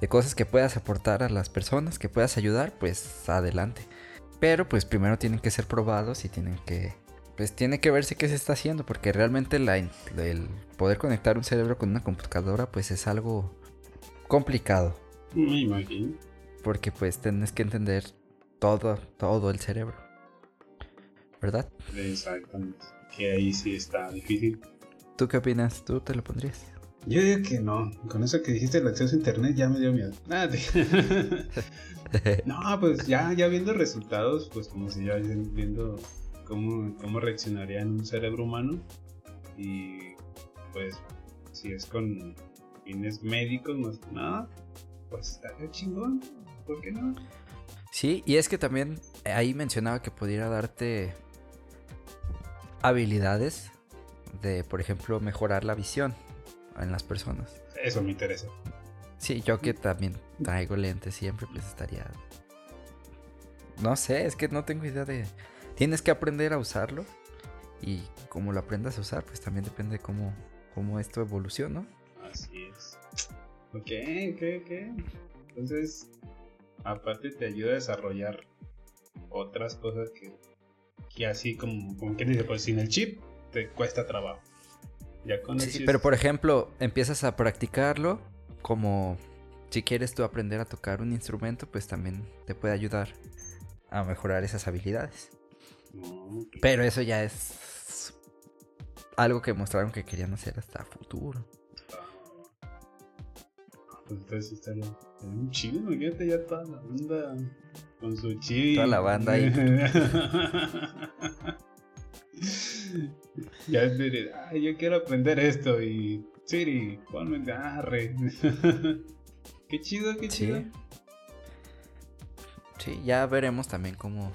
de cosas que puedas aportar a las personas, que puedas ayudar, pues adelante. Pero pues primero tienen que ser probados y tienen que pues tiene que verse qué se está haciendo, porque realmente la, el poder conectar un cerebro con una computadora, pues es algo complicado, me imagino. porque pues tienes que entender todo, todo el cerebro, ¿verdad? Exactamente. Que ahí sí está difícil. ¿Tú qué opinas? ¿Tú te lo pondrías? Yo digo que no. Con eso que dijiste el acceso a internet ya me dio miedo. Ah, de- no, pues ya, ya viendo resultados, pues como si ya viendo cómo, cómo reaccionaría en un cerebro humano. Y pues si es con fines médicos más que nada, pues estaría chingón. ¿Por qué no? Sí, y es que también ahí mencionaba que pudiera darte habilidades de, por ejemplo, mejorar la visión en las personas. Eso me interesa. Sí, yo que también traigo lentes siempre, pues estaría... No sé, es que no tengo idea de... Tienes que aprender a usarlo y como lo aprendas a usar, pues también depende de cómo, cómo esto evoluciona. Así es. Ok, ok, ok. Entonces, aparte te ayuda a desarrollar otras cosas que, que así como, como quien dice, pues sin el chip te cuesta trabajo. Ya con Sí, pero por ejemplo, empiezas a practicarlo como si quieres tú aprender a tocar un instrumento, pues también te puede ayudar a mejorar esas habilidades. Pero eso ya es algo que mostraron que querían hacer hasta futuro. pues entonces estaría un chido, imagínate ya toda la banda con su chip. Toda la banda ahí. ya es de, "Ay, yo quiero aprender esto y Siri, ponme arre. qué chido, qué Sí. chido. Sí, ya veremos también cómo,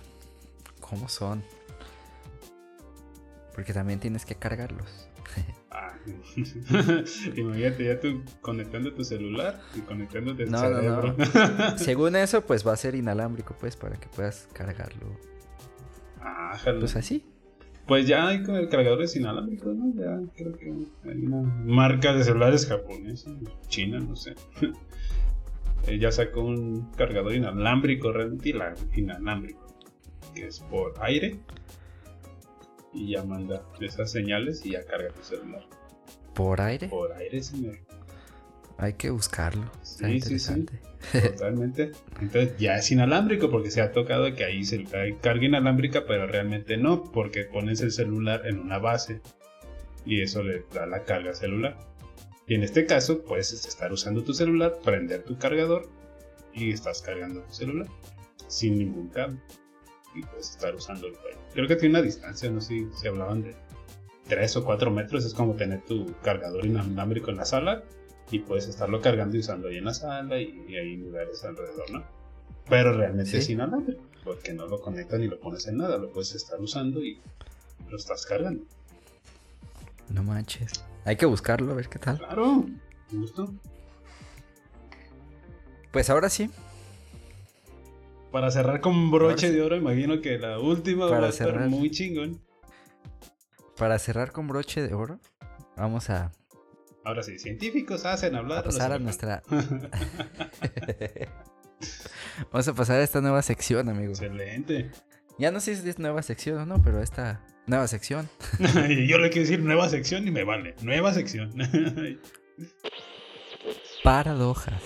cómo son. Porque también tienes que cargarlos. Ah, imagínate ya tú conectando tu celular y conectándote el No, no, cerebro. Según eso, pues va a ser inalámbrico, pues, para que puedas cargarlo. Ah. Pues así. Pues ya hay con el cargador es inalámbrico, ¿no? Ya creo que hay una marca de celulares japonesa, china, no sé. Eh, ya sacó un cargador inalámbrico, realmente ina- inalámbrico, que es por aire. Y ya manda esas señales y ya carga tu celular. Por aire. Por aire, señor. Hay que buscarlo. Está Sí, sí, sí. Totalmente. Entonces ya es inalámbrico porque se ha tocado que ahí se trae carga inalámbrica, pero realmente no, porque pones el celular en una base y eso le da la carga celular. Y en este caso puedes estar usando tu celular, prender tu cargador y estás cargando tu celular sin ningún cable. Y puedes estar usando el Creo que tiene una distancia, no sé si se hablaban de 3 o 4 metros, es como tener tu cargador inalámbrico en la sala y puedes estarlo cargando y usando ahí en la sala y, y hay lugares alrededor, ¿no? Pero realmente Sí. es inalámbrico, porque no lo conectas ni lo pones en nada, lo puedes estar usando y lo estás cargando. No manches. Hay que buscarlo, a ver qué tal. Claro, justo. Pues ahora sí, Para cerrar con broche de oro, imagino que la última Para va a estar cerrar. muy chingón. para cerrar con broche de oro, vamos a, Ahora sí, científicos hacen hablar a pasar a nuestra... vamos a pasar a esta nueva sección, amigo. Excelente. Ya no sé si es nueva sección o no, pero esta nueva sección. Yo le quiero decir nueva sección y me vale. Nueva sección. Paradojas.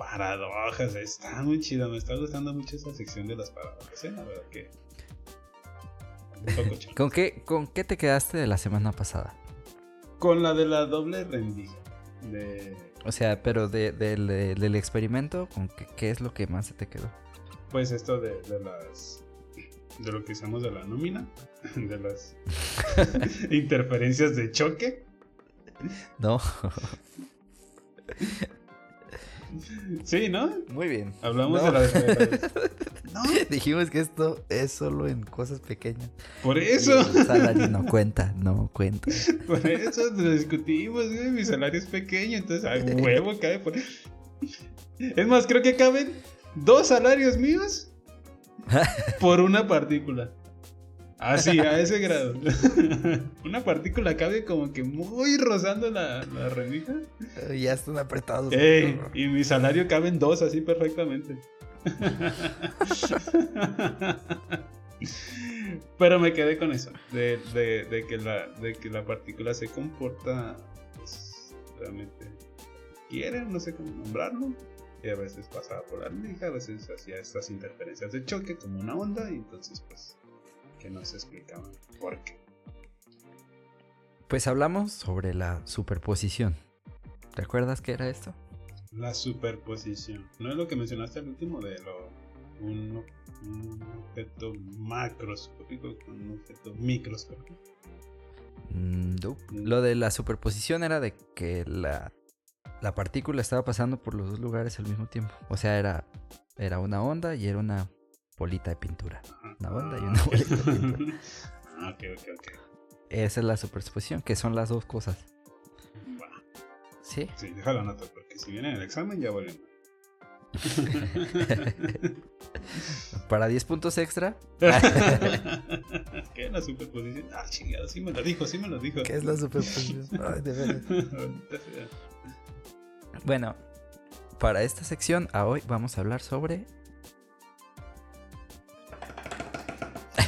Paradojas, está muy chido. Me está gustando mucho esta sección de las paradojas. ¿eh? La verdad que. ¿Con qué, ¿Con qué te quedaste de la semana pasada? Con la de la doble rendija. De, O sea, pero de- del- de- del experimento, ¿con qué, qué es lo que más se te quedó? pues esto de, de las. De lo que hicimos de la nómina. De las interferencias de choque. No. Sí, ¿no? Muy bien. Hablamos No. de las- No, Dijimos que esto es solo en cosas pequeñas. por Y eso. el salario no cuenta, no cuenta. Por eso lo discutimos, güey. Mi salario es pequeño, entonces a huevo cae por. Es más, creo que caben dos salarios míos por una partícula. Así, a ese grado. Una partícula cabe como que muy rozando la, la rendija. Ya están apretados. Ey, y mi salario caben dos así perfectamente. Pero me quedé con eso, de, de- de que, la, de que la partícula se comporta, pues, realmente quiere, no sé cómo nombrarlo, y a veces pasaba por la rendija, a veces hacía estas interferencias de choque como una onda, y entonces pues, que no se explicaban por qué. Pues hablamos sobre la superposición. ¿Te acuerdas qué era esto? La superposición. ¿No es lo que mencionaste al último de lo, un, un objeto macroscópico con un objeto microscópico? Mm, no. Lo de la superposición era de que la, la partícula estaba pasando por los dos lugares al mismo tiempo. O sea, era, era una onda y era una bolita de pintura. Una onda y una bolita de. Ah, ok, ok, ok. Esa es la superposición, que son las dos cosas. Va. ¿Sí? Sí, déjalo anotar, porque si viene en el examen ya vale. Para 10 puntos extra. ¿Qué es la superposición? Ah, chingado, sí me lo dijo, sí me lo dijo. ¿Qué es la superposición? Ay, de veras. Bueno, para esta sección, a hoy vamos a hablar sobre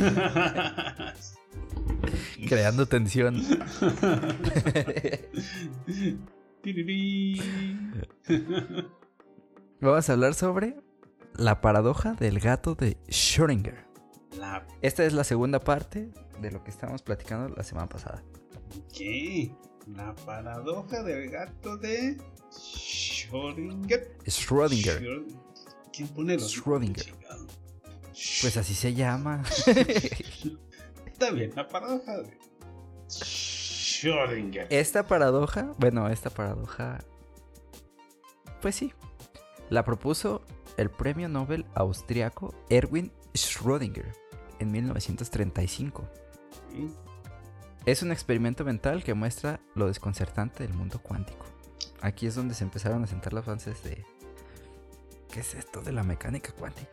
creando tensión. Vamos a hablar sobre la paradoja del gato de Schrödinger. La Esta es la segunda parte de lo que estábamos platicando la semana pasada. ¿Qué? La paradoja del gato de Schrödinger. Schrödinger. Schrö- ¿Quién pone los Schrödinger. Chingado. Pues así se llama. Está bien, la paradoja de Schrödinger. Esta paradoja, bueno, esta paradoja, pues sí, la propuso el premio Nobel austriaco Erwin Schrödinger en 1935. Sí. Es un experimento mental que muestra lo desconcertante del mundo cuántico. Aquí es donde se empezaron a sentar las bases de... ¿Qué es esto de la mecánica cuántica?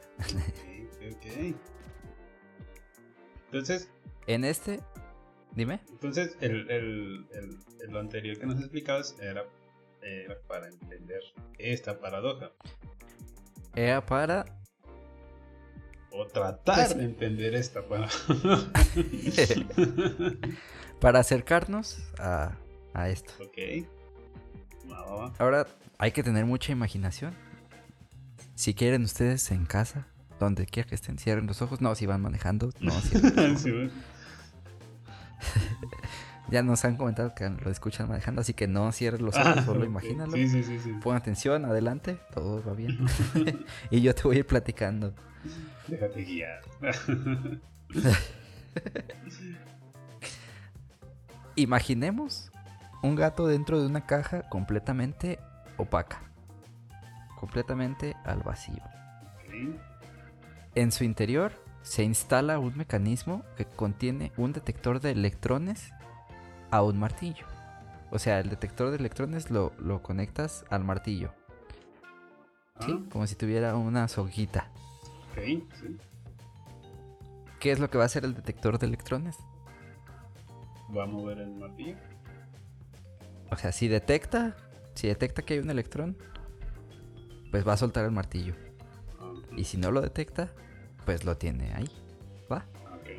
Ok. Entonces, En este... Dime. entonces el, el, el, el lo anterior que nos explicabas era, era para entender esta paradoja. Era para... O tratar Pues de entender esta paradoja. para acercarnos a, a esto. ok. Ahora hay que tener mucha imaginación. Si quieren ustedes en casa, donde quiera que estén, cierren los ojos. No, si van manejando, no. Sí, bueno. ya nos han comentado que lo escuchan manejando, así que no cierren los Ah, ojos, solo ok. imagínalo. Sí, sí, sí, sí. Pon atención, adelante, todo va bien. y yo te voy a ir platicando. Déjate guiar. Imaginemos un gato dentro de una caja completamente opaca. Completamente al vacío. Ok. En su interior se instala un mecanismo que contiene un detector de electrones a un martillo. O sea, el detector de electrones lo, lo conectas al martillo. ¿sí? Ah, Como si tuviera una soguita. sí. ¿Qué es lo que va a hacer el detector de electrones? Va a mover el martillo. O sea, si detecta, si detecta que hay un electrón, pues va a soltar el martillo. Ah, Y si no lo detecta, pues lo tiene ahí. ¿Va? ok.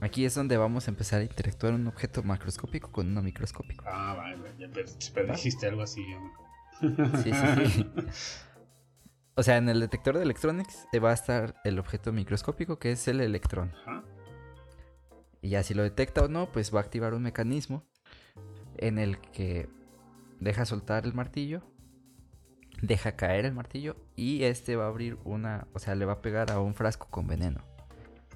Aquí es donde vamos a empezar a interactuar un objeto macroscópico con uno microscópico. Ah, vale, ya, pero, pero dijiste algo así. Sí, sí, sí. O sea, en el detector de electrones te va a estar el objeto microscópico que es el electrón. Ajá. Y ya si lo detecta o no, pues va a activar un mecanismo en el que deja soltar el martillo, deja caer el martillo y este va a abrir una, o sea, le va a pegar a un frasco con veneno.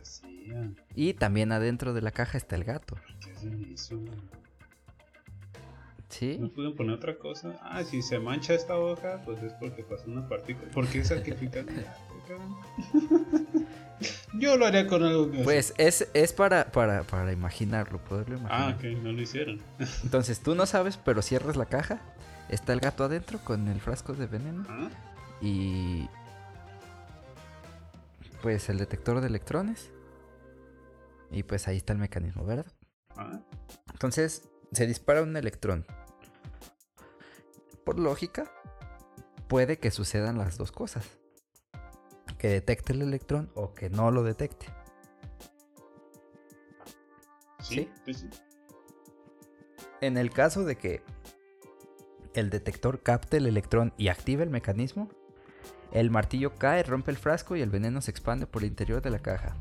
Sí, ah, Y también adentro de la caja está el gato. ¿qué eso? ¿No ¿Sí? pueden poner otra cosa? Ah, si se mancha esta hoja, pues es porque pasó una partícula. ¿Por qué sacrifican? Yo lo haría con algo que. Pues es, es para, para, para imaginarlo, poderlo imaginar. Ah, ok, no lo hicieron. Entonces tú no sabes, pero cierras la caja, está el gato adentro con el frasco de veneno Ah, y pues el detector de electrones. Y pues ahí está el mecanismo, ¿verdad? ah, Entonces se dispara un electrón. Por lógica, puede que sucedan las dos cosas. Que detecte el electrón o que no lo detecte. sí, sí, sí. En el caso de que el detector capte el electrón y active el mecanismo, el martillo cae, rompe el frasco y el veneno se expande por el interior de la caja.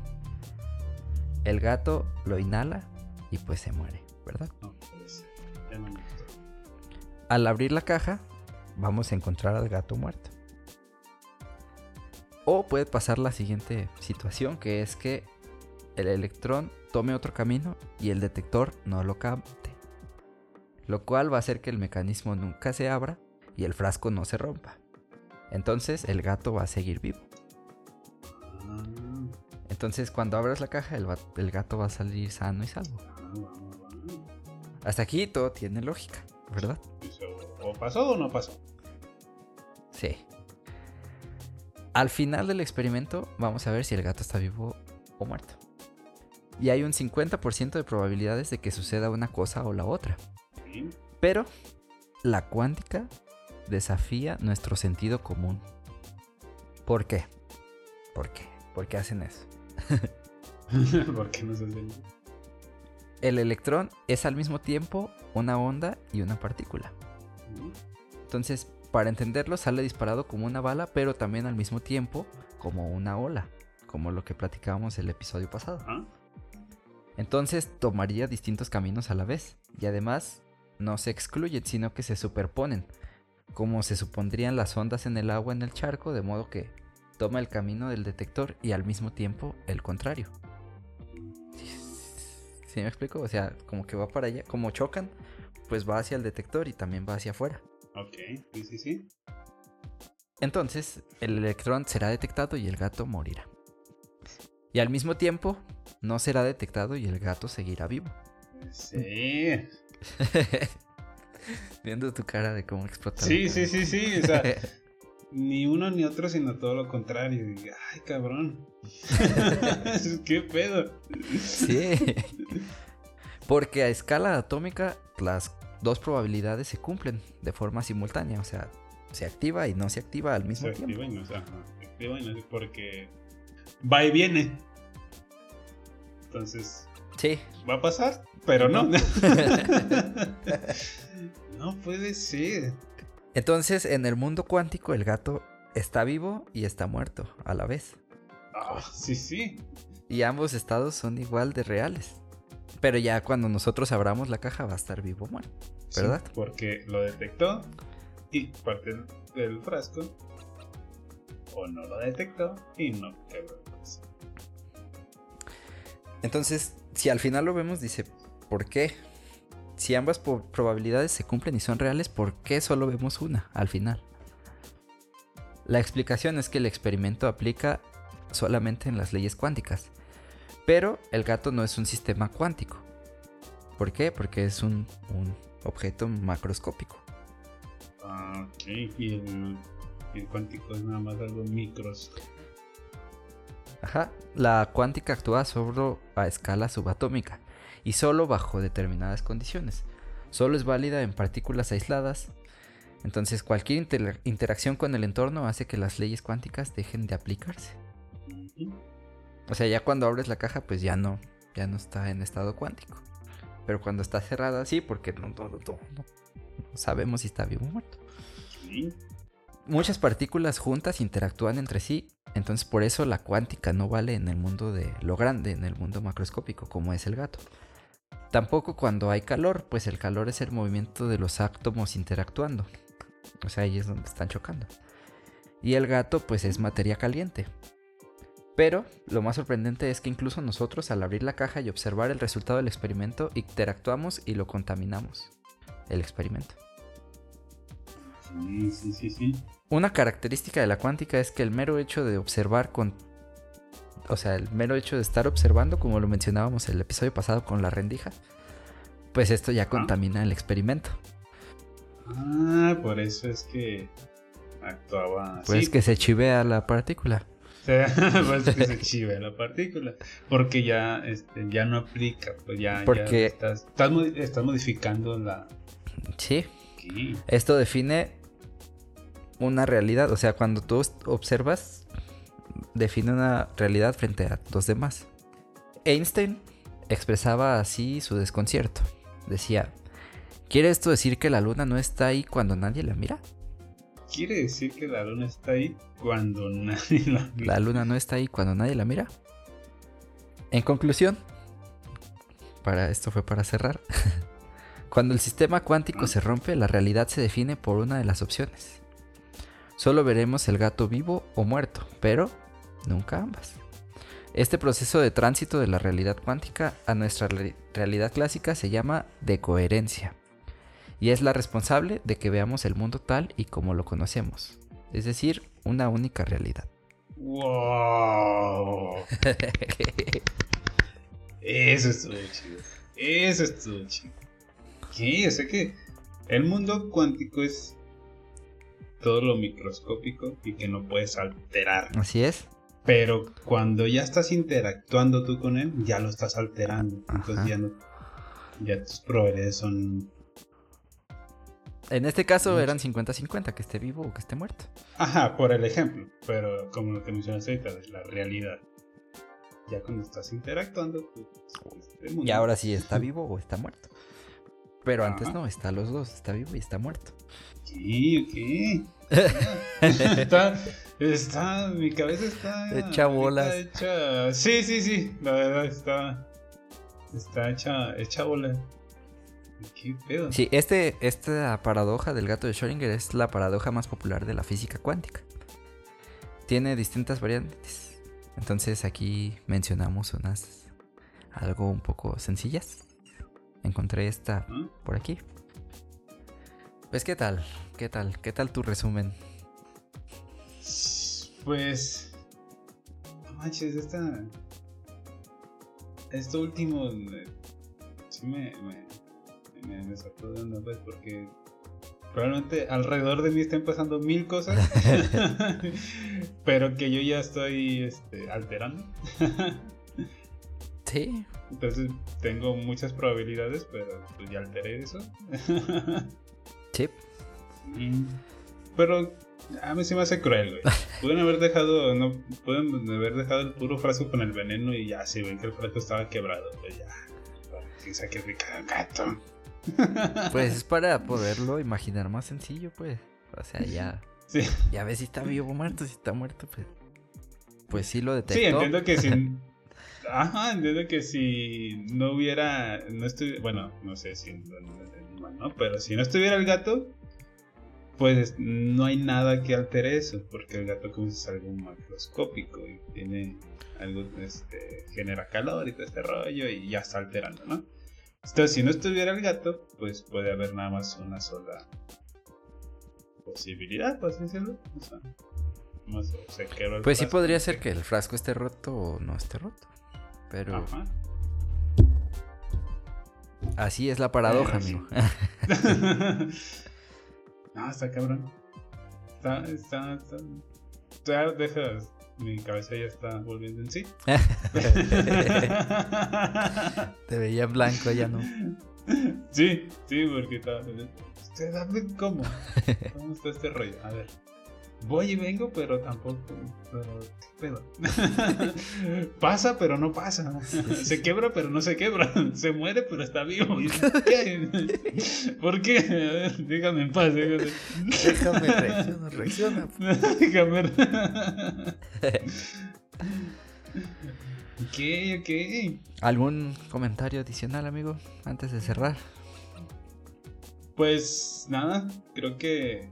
El gato lo inhala y pues se muere, ¿verdad? Al abrir la caja, vamos a encontrar al gato muerto. O puede pasar la siguiente situación, que es que el electrón tome otro camino y el detector no lo capte. Lo cual va a hacer que el mecanismo nunca se abra y el frasco no se rompa. Entonces el gato va a seguir vivo. Entonces cuando abras la caja el, gato va a salir sano y salvo. Hasta aquí todo tiene lógica, ¿verdad? ¿O pasó o no pasó? Sí. Al final del experimento vamos a ver si el gato está vivo o muerto. Y hay un 50% de probabilidades de que suceda una cosa o la otra. Sí. Pero la cuántica desafía nuestro sentido común. ¿Por qué? ¿Por qué? ¿Por qué hacen eso? ¿Por qué no se hace? El electrón es al mismo tiempo una onda y una partícula. Entonces, para entenderlo, sale disparado como una bala, pero también al mismo tiempo como una ola, como lo que platicábamos el episodio pasado. Entonces, tomaría distintos caminos a la vez, y además no se excluyen, sino que se superponen, como se supondrían las ondas en el agua en el charco, de modo que toma el camino del detector y al mismo tiempo el contrario. ¿Sí me explico? O sea, como que va para allá, como chocan, pues va hacia el detector y también va hacia afuera. ok, sí, sí, sí. Entonces, el electrón será detectado y el gato morirá. Y al mismo tiempo, no será detectado y el gato seguirá vivo. Sí. Viendo tu cara de cómo explota. Sí, sí, sí, sí. O sea, ni uno ni otro, sino todo lo contrario. Y, Ay, cabrón. ¿Qué pedo? Sí. Porque a escala atómica las dos probabilidades se cumplen de forma simultánea. O sea, se activa y no se activa al mismo Se tiempo. activa y no se activa y no porque va y viene. Entonces, Sí. va a pasar, pero no. No. no puede ser. Entonces, en el mundo cuántico, el gato está vivo y está muerto a la vez. Ah, sí, sí. Y ambos estados son igual de reales. Pero ya cuando nosotros abramos la caja va a estar vivo o muerto. Sí, ¿Verdad? porque lo detectó y parte del- del frasco. O no lo detectó y no quebró el frasco. Entonces, si al final lo vemos, dice, ¿por qué? si ambas probabilidades se cumplen y son reales, ¿por qué solo vemos una al final? La explicación es que el experimento aplica solamente en las leyes cuánticas, pero el gato no es un sistema cuántico. ¿Por qué? Porque es un, objeto macroscópico. Ah, ok. Y el, el, cuántico es nada más algo micros. Ajá. La cuántica actúa solo a escala subatómica y solo bajo determinadas condiciones. Solo es válida en partículas aisladas. Entonces cualquier interacción con el entorno hace que las leyes cuánticas dejen de aplicarse. O sea, ya cuando abres la caja, pues ya no, ya no está en estado cuántico. Pero cuando está cerrada, sí, porque no, sabemos si está vivo o muerto. Muchas partículas juntas interactúan entre sí, entonces por eso la cuántica no vale en el mundo de lo grande, en el mundo macroscópico, como es el gato. Tampoco cuando hay calor, pues el calor es el movimiento de los átomos interactuando. O sea, ahí es donde están chocando. Y el gato, pues es materia caliente. Pero lo más sorprendente es que incluso nosotros al abrir la caja y observar el resultado del experimento interactuamos y lo contaminamos. El experimento. Sí, sí, sí, sí. Una característica de la cuántica es que el mero hecho de observar con... O sea, el mero hecho de estar observando, como lo mencionábamos el episodio pasado con la rendija, pues esto ya contamina el experimento. Ah, por eso es que actuaba así. Pues que se chivea la partícula. Pues que se chive la partícula. Porque ya, este, ya no aplica. Pues ya, porque estás, estás, modificando la. Sí. Esto define una realidad. O sea, cuando tú observas, define una realidad frente a los demás. Einstein expresaba así su desconcierto. Decía: ¿Quiere esto decir que la luna no está ahí cuando nadie la mira? quiere decir que la luna está ahí cuando nadie la mira. La luna no está ahí cuando nadie la mira. En conclusión, para esto fue para cerrar. Cuando el sistema cuántico se rompe, la realidad se define por una de las opciones. Solo veremos el gato vivo o muerto, pero nunca ambas. Este proceso de tránsito de la realidad cuántica a nuestra realidad clásica se llama decoherencia y es la responsable de que veamos el mundo tal y como lo conocemos, es decir, una única realidad. ¡Wow! Eso estuvo chido. Eso estuvo chido. ¿Qué? sé que el mundo cuántico es todo lo microscópico y que no puedes alterar. Así es. Pero cuando ya estás interactuando tú con él, ya lo estás alterando. Entonces ya no. Ya tus proveedores son en este caso eran 50-50, que esté vivo o que esté muerto. Ajá, por el ejemplo. Pero como lo que mencionaste ahorita, de la realidad. Ya cuando estás interactuando, pues, este Y ahora sí está vivo o está muerto. Pero antes no, está los dos, está vivo y está muerto. Sí, ok. está, está, mi cabeza está hecha bolas. Hecha, sí, sí, sí, la verdad está, está hecha, hecha bola. ¿Qué pedo? Sí, este, esta paradoja del gato de Schrödinger es la paradoja más popular de la física cuántica. Tiene distintas variantes. Entonces aquí mencionamos unas algo un poco sencillas. Encontré esta por aquí. Pues qué tal, qué tal, qué tal tu resumen. Pues, no manches, esta, esto último, eh, sí me, me, sacó de onda, pues, porque probablemente alrededor de mí estén pasando mil cosas, pero que yo ya estoy este, alterando. sí. Entonces tengo muchas probabilidades, pero pues ya alteré eso. sí. Pero a mí sí me hace cruel, güey. Pueden haber dejado, no, pueden haber dejado el puro frasco con el veneno y ya, si ven que el frasco estaba quebrado, pues ya. Para sacrificar al gato. Pues es para poderlo imaginar más sencillo, pues. O sea, ya. Ya ves si está vivo o muerto. Si está muerto, pues. Pues sí lo detectó. Sí, entiendo que si. Ajá, entiendo que si no hubiera. No estuviera. Bueno, no sé si. ¿no? Pero si no estuviera el gato. Pues no hay nada que altere eso. Porque el gato, como es algo macroscópico. Y tiene algo. Este, genera calor y todo este rollo. Y ya está alterando, ¿no? Entonces, si no estuviera el gato, pues puede haber nada más una sola posibilidad, por así decirlo. O sea, más se quebra el Pues sí podría ser que el frasco esté roto o no esté roto. Pero Ajá. así es la paradoja, amigo. no, está cabrón. Está, está, está. Ya dejas. Mi cabeza ya está volviendo en sí. Te veía blanco, ya no. sí, sí, porque estaba. ¿Usted cómo? ¿Cómo está este rollo? A ver. Voy y vengo, pero tampoco. Pero, ¿qué pedo? pasa, pero no pasa. Se quebra, pero no se quebra. Se muere, pero está vivo. ¿Por qué? A ver, déjame en paz. Déjame, Déjame reacciona, reacciona. déjame. ok, ok. ¿Algún comentario adicional, amigo? Antes de cerrar. Pues nada, creo que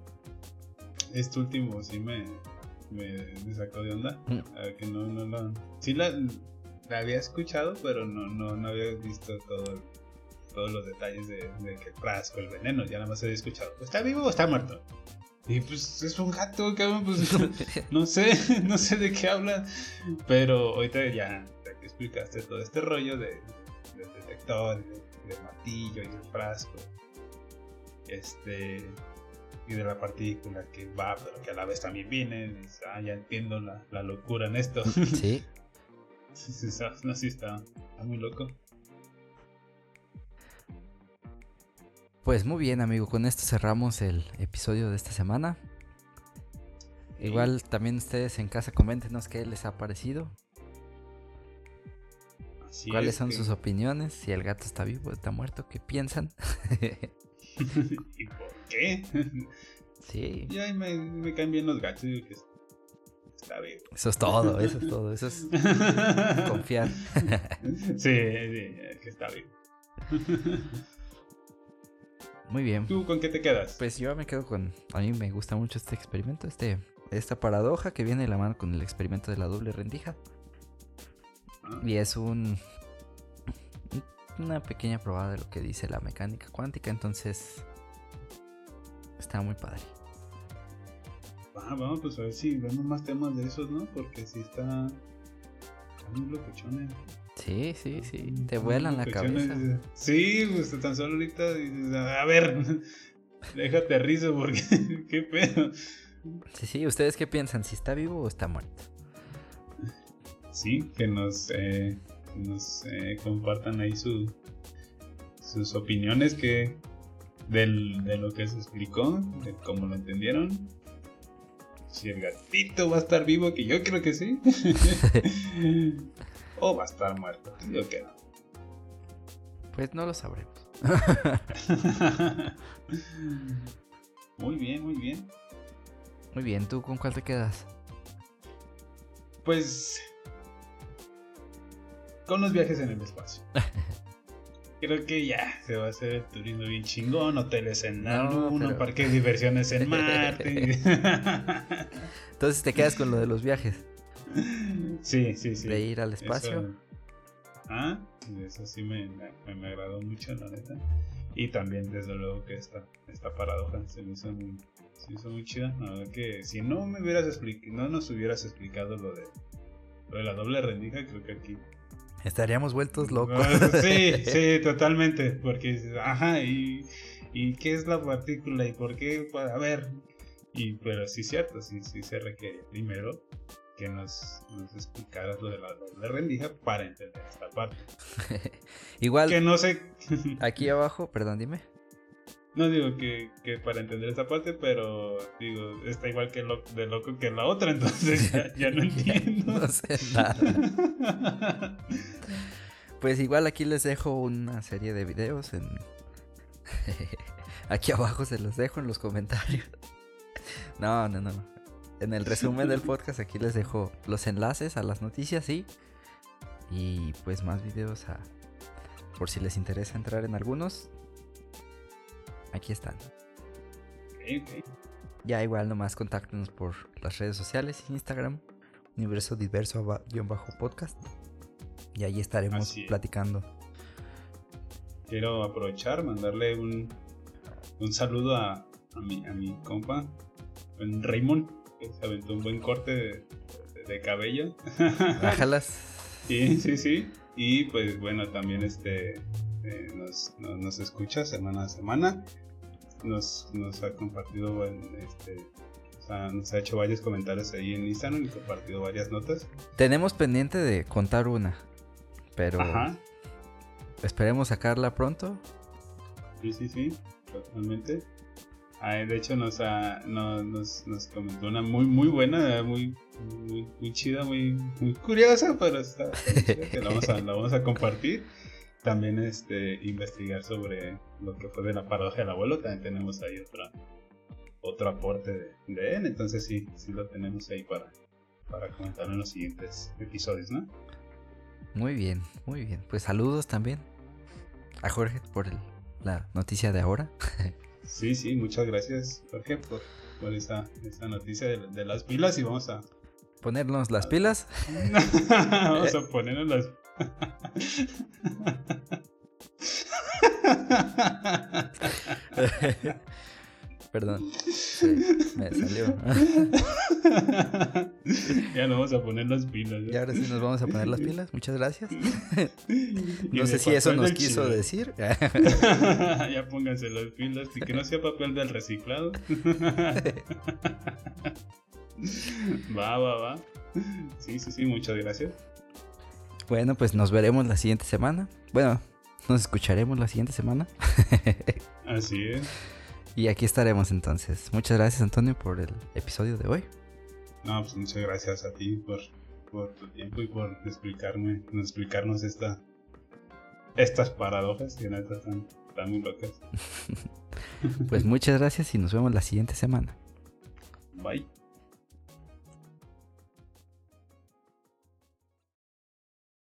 este último sí me, me, me sacó de onda. Mm. A que no, no, no. Sí la, la había escuchado, pero no, no, no había visto todo, todos los detalles de, de que el frasco, el veneno, ya nada más había escuchado. ¿Está vivo o está muerto? Y pues es un gato, cabrón, pues no sé, no sé de qué habla. Pero ahorita ya, que explicaste todo este rollo de, del detector, del martillo y del frasco. Este. Y de la partícula que va, pero que a la vez también viene. dices, Ah, ya entiendo la, la locura en esto. Sí. Sí, sí, está- no, sí está, está muy loco. Pues muy bien, amigo. Con esto cerramos el episodio de esta semana. Igual también ustedes en casa coméntenos qué les ha parecido. Así ¿Cuáles es son que- sus opiniones? Si el gato está vivo o está muerto, ¿qué piensan? ¿Y por qué? sí. Y ahí me, me caen bien los gatos. Que está bien. Eso es todo, eso es todo. Eso es confiar. sí, sí, que está bien. Muy bien. ¿Tú con qué te quedas? Pues yo me quedo con. A mí me gusta mucho este experimento, este, esta paradoja que viene de la mano con el experimento de la doble rendija. Ah, Y es un. Una pequeña probada de lo que dice la mecánica cuántica, entonces. Está muy padre. Ah, vamos, pues a ver si vemos más temas de esos, ¿no? Porque si está. Está muy locochones. Sí, sí, sí. Te vuelan la cabeza. Sí, pues tan solo ahorita dices, a ver, déjate rizo porque. ¿Qué pedo? Sí, sí. ¿Ustedes qué piensan? ¿Si está vivo o está muerto? Sí, que nos, eh, que nos eh, compartan ahí su, sus opiniones que del, de lo que se explicó, de cómo lo entendieron. Si el gatito va a estar vivo, que yo creo que sí. o va a estar muerto, yo que no. Pues no lo sabremos. muy bien, muy bien. Muy bien, ¿tú con cuál te quedas? Pues con los viajes en el espacio. Creo que ya se va a hacer el turismo bien chingón, hoteles en la No, luna, pero- parques de diversiones en Marte. Entonces te quedas con lo de los viajes. sí, sí, sí. De ir al espacio. Eso, ah, eso sí me, me, me agradó mucho, la neta. Y también, desde luego, que esta, esta paradoja se me hizo muy, se me hizo muy chida. La verdad que si no me hubieras explicado, no nos hubieras explicado lo de, lo de la doble rendija, creo que aquí Estaríamos vueltos locos. Ah, Sí, sí, totalmente. Porque ajá, y, y qué es la partícula y por qué, a ver. Y, pero sí, cierto, sí, sí se requiere primero que nos, nos explicaras lo de la doble rendija para entender esta parte. Igual, Que no sé, aquí abajo, perdón, dime. No digo que, que para entender esta parte, pero digo, está igual que lo, de loco que la otra, entonces ya, ya no entiendo. No sé nada. Pues igual aquí les dejo una serie de videos en... Aquí abajo se los dejo en los comentarios. No, no, no. En el resumen del podcast aquí les dejo los enlaces a las noticias, sí. Y pues más videos a... Por si les interesa entrar en algunos. Aquí están. Ok, ok. Ya igual nomás contáctenos por las redes sociales, Instagram, Universo Diverso bajo podcast. Y ahí estaremos es. platicando. quiero aprovechar, mandarle un, un saludo a, a, mi, a mi compa, Raymond, que se aventó un buen corte de, de cabello. Bájalas. Sí, sí, sí. Y pues bueno, también este eh, nos, nos, escucha semana a semana. Nos, nos ha compartido, este, o sea, nos ha hecho varios comentarios ahí en Instagram y compartido varias notas. Tenemos pendiente de contar una, pero esperemos sacarla pronto. Sí, sí, sí, totalmente. Ah, de hecho nos, ha, nos, nos, comentó una muy muy buena, muy, muy, chida, muy, muy curiosa, pero está, que la vamos, a, la vamos a compartir. También este investigar sobre lo que fue de la paradoja del abuelo, también tenemos ahí otra, otro aporte de, él, entonces sí, sí lo tenemos ahí para, para comentar en los siguientes episodios, ¿no? Muy bien, muy bien. Pues saludos también a Jorge por la noticia de ahora. Sí, sí, muchas gracias, Jorge, por, por esa, noticia de, las pilas y vamos a... ¿Ponernos las pilas? vamos a ponernos las... Perdón. me salió. ya nos vamos a poner las pilas. Y ahora sí nos vamos a poner las pilas. Muchas gracias. no sé si eso nos quiso decir. ya pónganse las pilas y que no sea papel del reciclado. va, va, va. Sí, sí, sí, muchas gracias. Bueno, pues nos veremos la siguiente semana. Bueno, nos escucharemos la siguiente semana. Así es. Y aquí estaremos entonces. Muchas gracias Antonio por el episodio de hoy. No, pues muchas gracias a ti por, por tu tiempo y por explicarme, explicarnos esta, estas paradojas que neta están, están muy locas. pues muchas gracias y nos vemos la siguiente semana. Bye.